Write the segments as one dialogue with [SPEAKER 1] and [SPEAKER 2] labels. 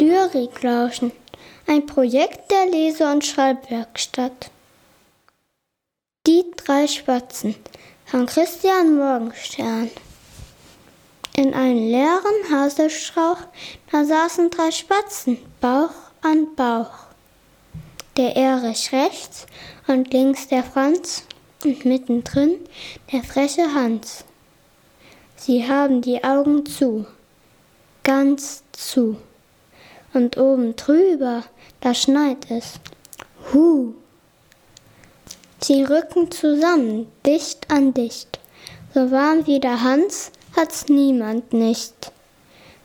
[SPEAKER 1] Lyrik lauschen. Ein Projekt der Lese- und Schreibwerkstatt. Die drei Spatzen von Christian Morgenstern. In einem leeren Haselstrauch, da saßen drei Spatzen, Bauch an Bauch. Der Erich rechts und links der Franz und mittendrin der freche Hans. Sie haben die Augen zu, ganz zu. Und oben drüber, da schneit es. Hu. Sie rücken zusammen, dicht an dicht. So warm wie der Hans hat's niemand nicht.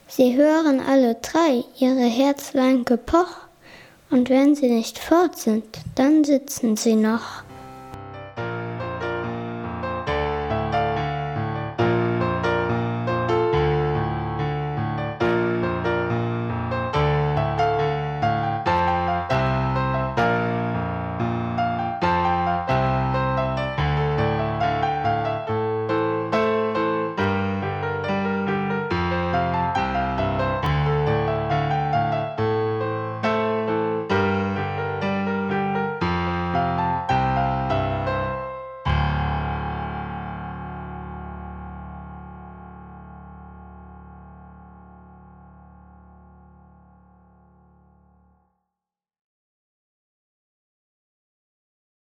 [SPEAKER 1] Sie hören alle drei ihre Herzlein gepoch, und wenn sie nicht fort sind, dann sitzen sie noch.